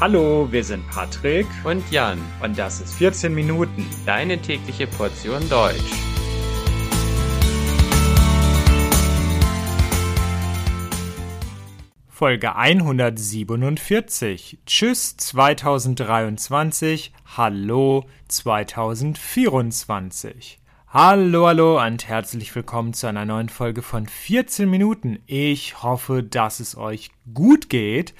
Hallo, wir sind Patrick und Jan und das ist 14 Minuten, deine tägliche Portion Deutsch. Folge 147. Tschüss 2023, hallo 2024. Hallo, hallo und herzlich willkommen zu einer neuen Folge von 14 Minuten. Ich hoffe, dass es euch gut geht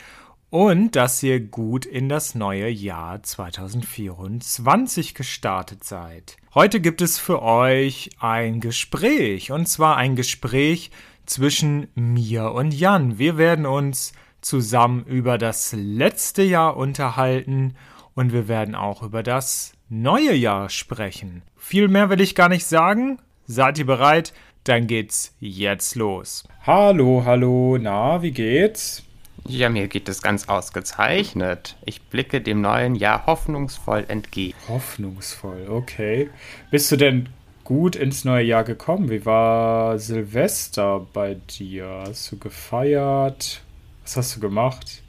und dass ihr gut in das neue Jahr 2024 gestartet seid. Heute gibt es für euch ein Gespräch und zwar ein Gespräch zwischen mir und Jan. Wir werden uns zusammen über das letzte Jahr unterhalten und wir werden auch über das neue Jahr sprechen. Viel mehr will ich gar nicht sagen. Seid ihr bereit? Dann geht's jetzt los. Hallo, hallo, na, wie geht's? Ja, mir geht es ganz ausgezeichnet. Ich blicke dem neuen Jahr hoffnungsvoll entgegen. Hoffnungsvoll, okay. Bist du denn gut ins neue Jahr gekommen? Wie war Silvester bei dir? Hast du gefeiert? Was hast du gemacht?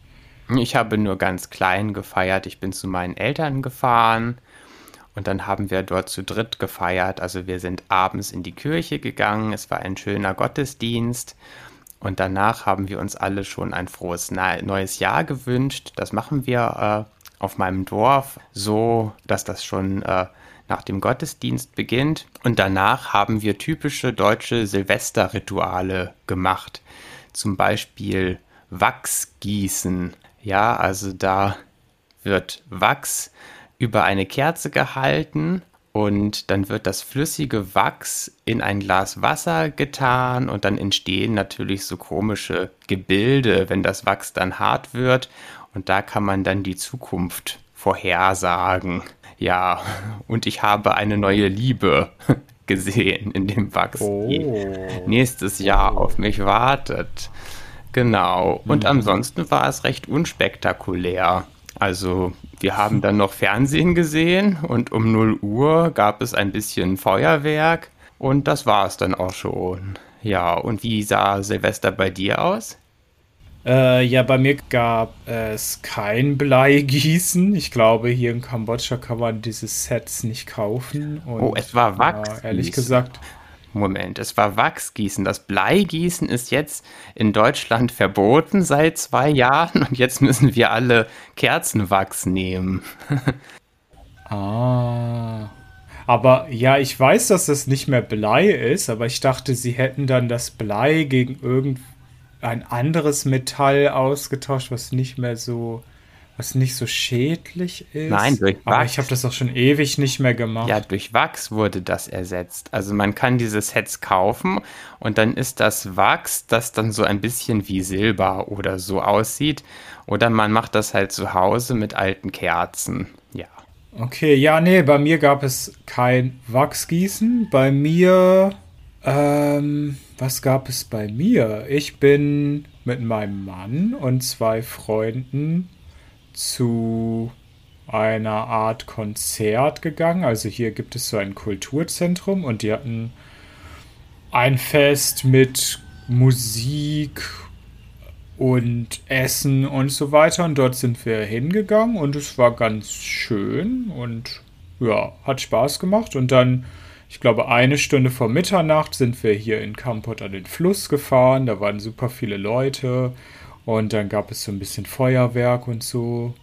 Ich habe nur ganz klein gefeiert. Ich bin zu meinen Eltern gefahren und dann haben wir dort zu dritt gefeiert. Also wir sind abends in die Kirche gegangen. Es war ein schöner Gottesdienst und danach haben wir uns alle schon ein frohes neues Jahr gewünscht. Das machen wir äh, auf meinem Dorf so, dass das schon äh, nach dem Gottesdienst beginnt. Und danach haben wir typische deutsche Silvesterrituale gemacht. Zum Beispiel Wachsgießen. Ja, also da wird Wachs über eine Kerze gehalten und dann wird das flüssige Wachs in ein Glas Wasser getan und dann entstehen natürlich so komische Gebilde, wenn das Wachs dann hart wird. Und da kann man dann die Zukunft vorhersagen. Ja, und ich habe eine neue Liebe gesehen in dem Wachs, oh. die nächstes Jahr auf mich wartet. Genau. Und mhm. ansonsten war es recht unspektakulär. Also wir haben dann noch Fernsehen gesehen und um 0 Uhr gab es ein bisschen Feuerwerk und das war es dann auch schon. Ja, und wie sah Silvester bei dir aus? Äh, ja, bei mir gab es kein Bleigießen. Ich glaube, hier in Kambodscha kann man diese Sets nicht kaufen. Und, oh, es war Wachs. Äh, ehrlich gesagt, Moment, es war Wachsgießen. Das Bleigießen ist jetzt in Deutschland verboten seit zwei Jahren und jetzt müssen wir alle Kerzenwachs nehmen. ah. Aber ja, ich weiß, dass das nicht mehr Blei ist, aber ich dachte, sie hätten dann das Blei gegen irgendein anderes Metall ausgetauscht, was nicht mehr so was nicht so schädlich ist. Nein, durch Wachs. Aber ich habe das auch schon ewig nicht mehr gemacht. Ja, durch Wachs wurde das ersetzt. Also man kann diese Sets kaufen und dann ist das Wachs, das dann so ein bisschen wie Silber oder so aussieht. Oder man macht das halt zu Hause mit alten Kerzen. Ja. Okay, ja, nee, bei mir gab es kein Wachsgießen. Bei mir, ähm, was gab es bei mir? Ich bin mit meinem Mann und zwei Freunden zu einer Art Konzert gegangen. Also hier gibt es so ein Kulturzentrum und die hatten ein Fest mit Musik und Essen und so weiter. Und dort sind wir hingegangen und es war ganz schön und ja, hat Spaß gemacht. Und dann, ich glaube, eine Stunde vor Mitternacht sind wir hier in Kampot an den Fluss gefahren. Da waren super viele Leute. Und dann gab es so ein bisschen Feuerwerk und so.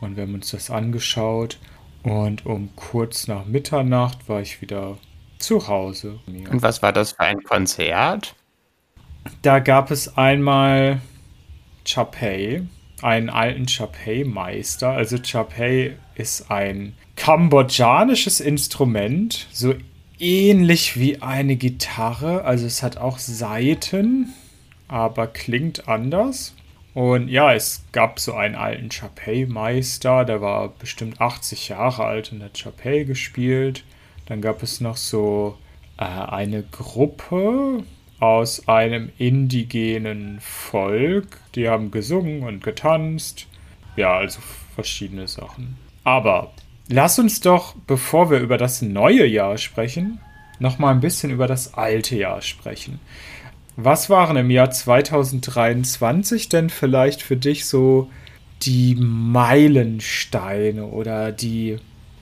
Und wir haben uns das angeschaut. Und um kurz nach Mitternacht war ich wieder zu Hause. Und was war das für ein Konzert? Da gab es einmal Chapey, einen alten Chapey-Meister. Also Chapey ist ein kambodschanisches Instrument, so ähnlich wie eine Gitarre. Also es hat auch Saiten, aber klingt anders. Und ja, es gab so einen alten Chapey-Meister, der war bestimmt 80 Jahre alt und hat Chapey gespielt. Dann gab es noch so äh, eine Gruppe aus einem indigenen Volk, die haben gesungen und getanzt. Ja, also verschiedene Sachen. Aber lass uns doch, bevor wir über das neue Jahr sprechen, noch mal ein bisschen über das alte Jahr sprechen. Was waren im Jahr 2023 denn vielleicht für dich so die Meilensteine oder die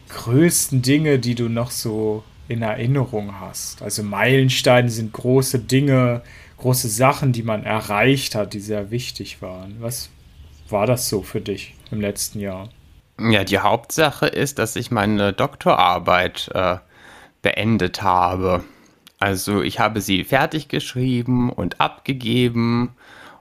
größten Dinge, die du noch so in Erinnerung hast? Also Meilensteine sind große Dinge, große Sachen, die man erreicht hat, die sehr wichtig waren. Was war das so für dich im letzten Jahr? Ja, die Hauptsache ist, dass ich meine Doktorarbeit äh, beendet habe. Also ich habe sie fertig geschrieben und abgegeben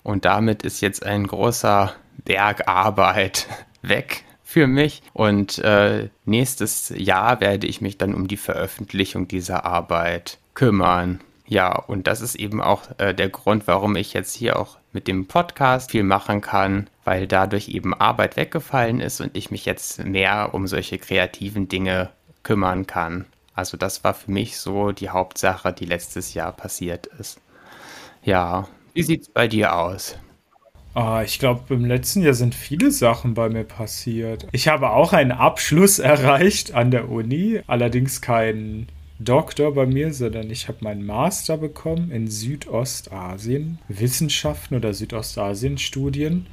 und damit ist jetzt ein großer Berg Arbeit weg für mich. Und äh, nächstes Jahr werde ich mich dann um die Veröffentlichung dieser Arbeit kümmern. Ja, und das ist eben auch äh, der Grund, warum ich jetzt hier auch mit dem Podcast viel machen kann, weil dadurch eben Arbeit weggefallen ist und ich mich jetzt mehr um solche kreativen Dinge kümmern kann. Also das war für mich so die Hauptsache, die letztes Jahr passiert ist. Ja, wie sieht's bei dir aus? Ah, ich glaube, im letzten Jahr sind viele Sachen bei mir passiert. Ich habe auch einen Abschluss erreicht an der Uni, allerdings keinen Doktor bei mir, sondern ich habe meinen Master bekommen in Südostasien, Wissenschaften oder Südostasien-Studien.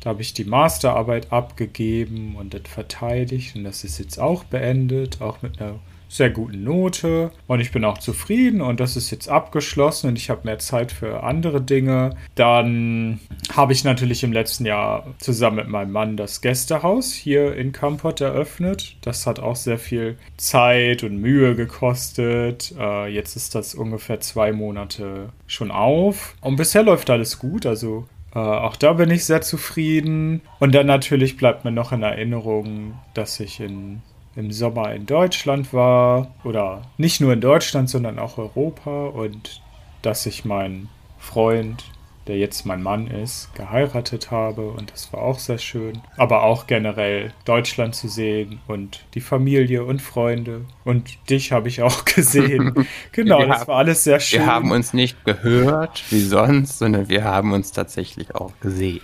Da habe ich die Masterarbeit abgegeben und das verteidigt und das ist jetzt auch beendet, auch mit einer sehr guten Note und ich bin auch zufrieden und das ist jetzt abgeschlossen und ich habe mehr Zeit für andere Dinge. Dann habe ich natürlich im letzten Jahr zusammen mit meinem Mann das Gästehaus hier in Kampot eröffnet. Das hat auch sehr viel Zeit und Mühe gekostet. Äh, jetzt ist das ungefähr zwei Monate schon auf und bisher läuft alles gut. Also äh, auch da bin ich sehr zufrieden. Und dann natürlich bleibt mir noch in Erinnerung, dass ich in im Sommer in Deutschland war oder nicht nur in Deutschland, sondern auch Europa und dass ich meinen Freund, der jetzt mein Mann ist, geheiratet habe und das war auch sehr schön. Aber auch generell Deutschland zu sehen und die Familie und Freunde und dich habe ich auch gesehen. Genau, wir das haben, war alles sehr schön. Wir haben uns nicht gehört wie sonst, sondern wir haben uns tatsächlich auch gesehen.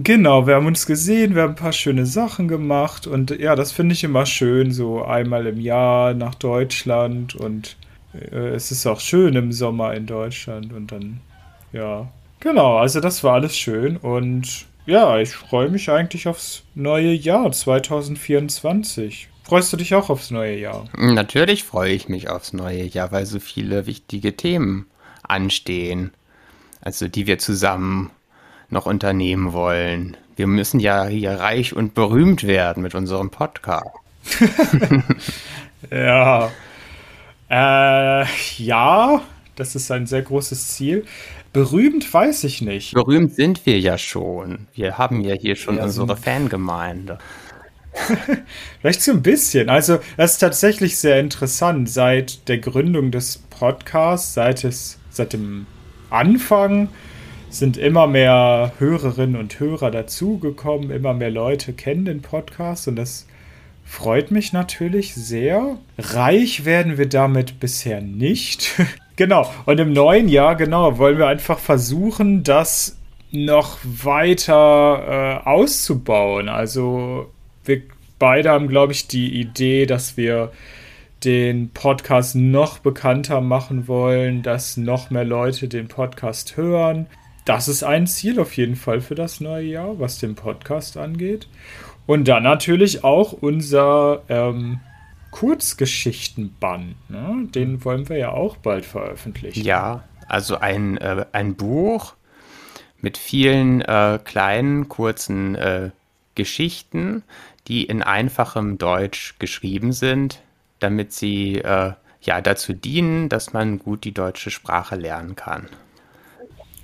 Genau, wir haben uns gesehen, wir haben ein paar schöne Sachen gemacht und ja, das finde ich immer schön, so einmal im Jahr nach Deutschland und äh, es ist auch schön im Sommer in Deutschland und dann, ja, genau, also das war alles schön und ja, ich freue mich eigentlich aufs neue Jahr 2024. Freust du dich auch aufs neue Jahr? Natürlich freue ich mich aufs neue Jahr, weil so viele wichtige Themen anstehen, also die wir zusammen noch unternehmen wollen. Wir müssen ja hier reich und berühmt werden mit unserem Podcast. ja. Äh, ja, das ist ein sehr großes Ziel. Berühmt weiß ich nicht. Berühmt sind wir ja schon. Wir haben ja hier schon ja, unsere Fangemeinde. Vielleicht so ein bisschen. Also, das ist tatsächlich sehr interessant. Seit der Gründung des Podcasts, seit es, seit dem Anfang, sind immer mehr Hörerinnen und Hörer dazugekommen, immer mehr Leute kennen den Podcast und das freut mich natürlich sehr. Reich werden wir damit bisher nicht. genau, und im neuen Jahr, genau, wollen wir einfach versuchen, das noch weiter äh, auszubauen. Also wir beide haben, glaube ich, die Idee, dass wir den Podcast noch bekannter machen wollen, dass noch mehr Leute den Podcast hören das ist ein Ziel auf jeden Fall für das neue Jahr, was den Podcast angeht. Und dann natürlich auch unser ähm, Kurzgeschichtenband. Ne? Den wollen wir ja auch bald veröffentlichen. Ja, also ein, äh, ein Buch mit vielen äh, kleinen, kurzen äh, Geschichten, die in einfachem Deutsch geschrieben sind, damit sie äh, ja dazu dienen, dass man gut die deutsche Sprache lernen kann.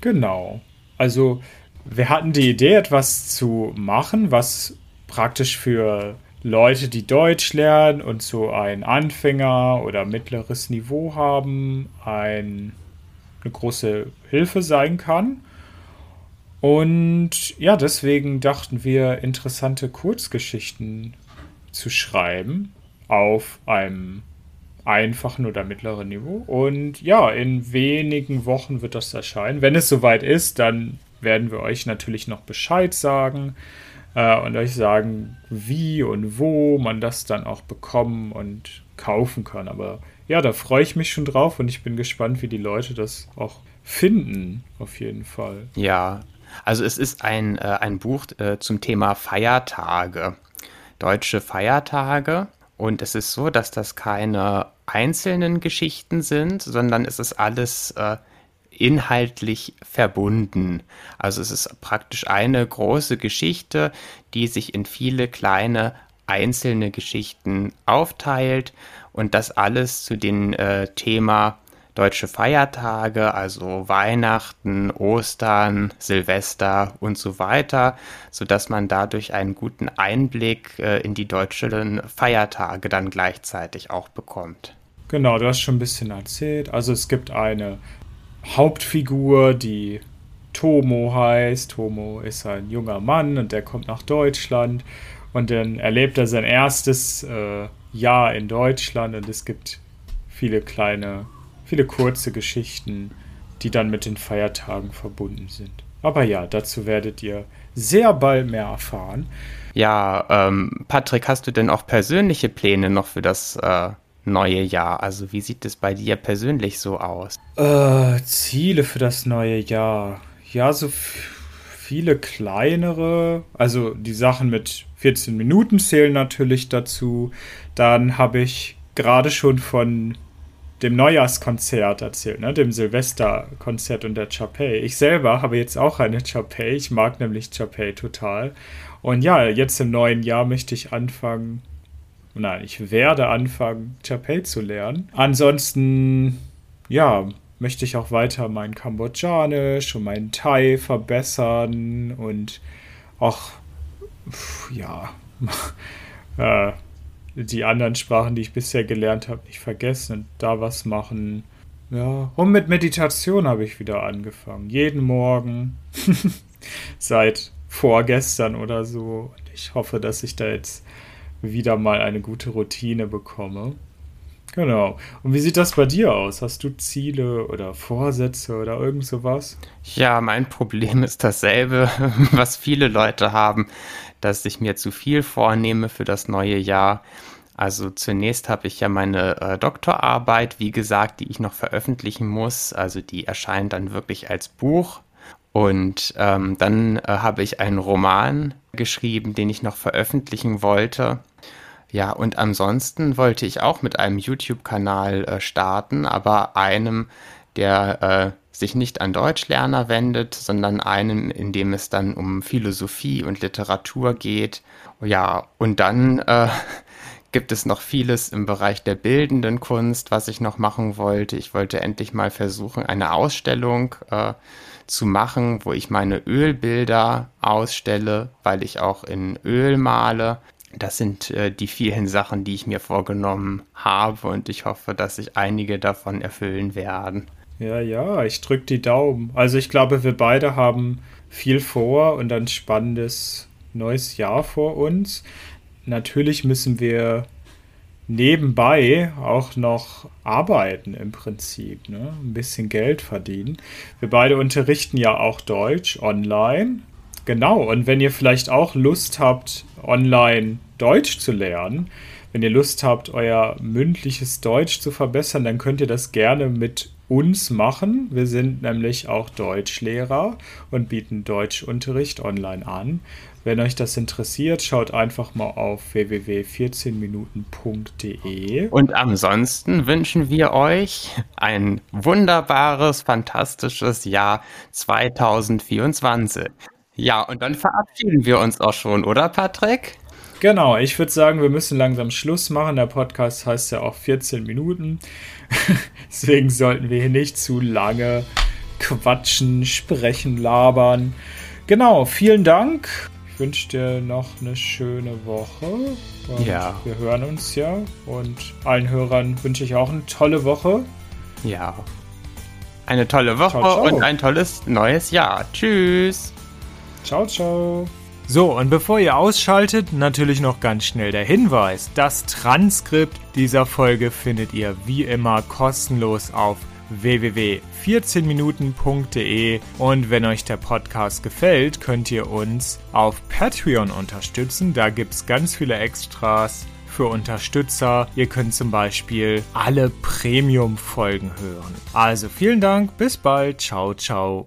Genau. Also wir hatten die Idee, etwas zu machen, was praktisch für Leute, die Deutsch lernen und so ein Anfänger oder mittleres Niveau haben, ein, eine große Hilfe sein kann. Und ja, deswegen dachten wir, interessante Kurzgeschichten zu schreiben auf einem einfachen oder mittleren Niveau. Und ja, in wenigen Wochen wird das erscheinen. Wenn es soweit ist, dann werden wir euch natürlich noch Bescheid sagen äh, und euch sagen, wie und wo man das dann auch bekommen und kaufen kann. Aber ja, da freue ich mich schon drauf und ich bin gespannt, wie die Leute das auch finden, auf jeden Fall. Ja, Also es ist ein, äh, ein Buch äh, zum Thema Feiertage, deutsche Feiertage. Und es ist so, dass das keine einzelnen Geschichten sind, sondern es ist alles äh, inhaltlich verbunden. Also es ist praktisch eine große Geschichte, die sich in viele kleine einzelne Geschichten aufteilt und das alles zu dem äh, Thema deutsche Feiertage, also Weihnachten, Ostern, Silvester und so weiter, sodass man dadurch einen guten Einblick äh, in die deutschen Feiertage dann gleichzeitig auch bekommt. Genau, du hast schon ein bisschen erzählt. Also es gibt eine Hauptfigur, die Tomo heißt. Tomo ist ein junger Mann und der kommt nach Deutschland und dann erlebt er sein erstes äh, Jahr in Deutschland und es gibt viele kleine, viele kurze Geschichten, die dann mit den Feiertagen verbunden sind. Aber ja, dazu werdet ihr sehr bald mehr erfahren. Ja, ähm, Patrick, hast du denn auch persönliche Pläne noch für das äh, neue Jahr? Also wie sieht es bei dir persönlich so aus? Äh, Ziele für das neue Jahr. Ja, so viele kleinere. Also die Sachen mit 14 Minuten zählen natürlich dazu. Dann habe ich gerade schon von dem Neujahrskonzert erzählt, ne? dem Silvesterkonzert und der Chapey. Ich selber habe jetzt auch eine Chapey. Ich mag nämlich Chapey total. Und ja, jetzt im neuen Jahr möchte ich anfangen, nein, ich werde anfangen, Chapey zu lernen. Ansonsten, ja, möchte ich auch weiter mein Kambodschanisch und mein Thai verbessern und auch, ja, äh, die anderen Sprachen, die ich bisher gelernt habe, nicht vergessen und da was machen. Ja, und mit Meditation habe ich wieder angefangen. Jeden Morgen. Seit vorgestern oder so. Und ich hoffe, dass ich da jetzt wieder mal eine gute Routine bekomme. Genau. Und wie sieht das bei dir aus? Hast du Ziele oder Vorsätze oder irgend sowas? Ja, mein Problem ist dasselbe, was viele Leute haben, dass ich mir zu viel vornehme für das neue Jahr. Also zunächst habe ich ja meine äh, Doktorarbeit, wie gesagt, die ich noch veröffentlichen muss. Also die erscheint dann wirklich als Buch. Und ähm, dann äh, habe ich einen Roman geschrieben, den ich noch veröffentlichen wollte. Ja, und ansonsten wollte ich auch mit einem YouTube-Kanal äh, starten, aber einem, der äh, sich nicht an Deutschlerner wendet, sondern einem, in dem es dann um Philosophie und Literatur geht. Ja, und dann äh, gibt es noch vieles im Bereich der bildenden Kunst, was ich noch machen wollte. Ich wollte endlich mal versuchen, eine Ausstellung äh, zu machen, wo ich meine Ölbilder ausstelle, weil ich auch in Öl male. Das sind äh, die vielen Sachen, die ich mir vorgenommen habe und ich hoffe, dass sich einige davon erfüllen werden. Ja, ja, ich drücke die Daumen. Also ich glaube, wir beide haben viel vor und ein spannendes neues Jahr vor uns. Natürlich müssen wir nebenbei auch noch arbeiten im Prinzip, ne? ein bisschen Geld verdienen. Wir beide unterrichten ja auch Deutsch online. Genau, und wenn ihr vielleicht auch Lust habt, online Deutsch zu lernen. Wenn ihr Lust habt, euer mündliches Deutsch zu verbessern, dann könnt ihr das gerne mit uns machen. Wir sind nämlich auch Deutschlehrer und bieten Deutschunterricht online an. Wenn euch das interessiert, schaut einfach mal auf www.14minuten.de. Und ansonsten wünschen wir euch ein wunderbares, fantastisches Jahr 2024. Ja, und dann verabschieden wir uns auch schon, oder Patrick? Genau, ich würde sagen, wir müssen langsam Schluss machen. Der Podcast heißt ja auch 14 Minuten. Deswegen sollten wir hier nicht zu lange quatschen, sprechen, labern. Genau, vielen Dank. Ich wünsche dir noch eine schöne Woche. Und ja. Wir hören uns ja. Und allen Hörern wünsche ich auch eine tolle Woche. Ja. Eine tolle Woche ciao, ciao. und ein tolles neues Jahr. Tschüss. Ciao, ciao. So, und bevor ihr ausschaltet, natürlich noch ganz schnell der Hinweis. Das Transkript dieser Folge findet ihr wie immer kostenlos auf www.14minuten.de und wenn euch der Podcast gefällt, könnt ihr uns auf Patreon unterstützen. Da gibt es ganz viele Extras für Unterstützer. Ihr könnt zum Beispiel alle Premium-Folgen hören. Also vielen Dank, bis bald, ciao, ciao.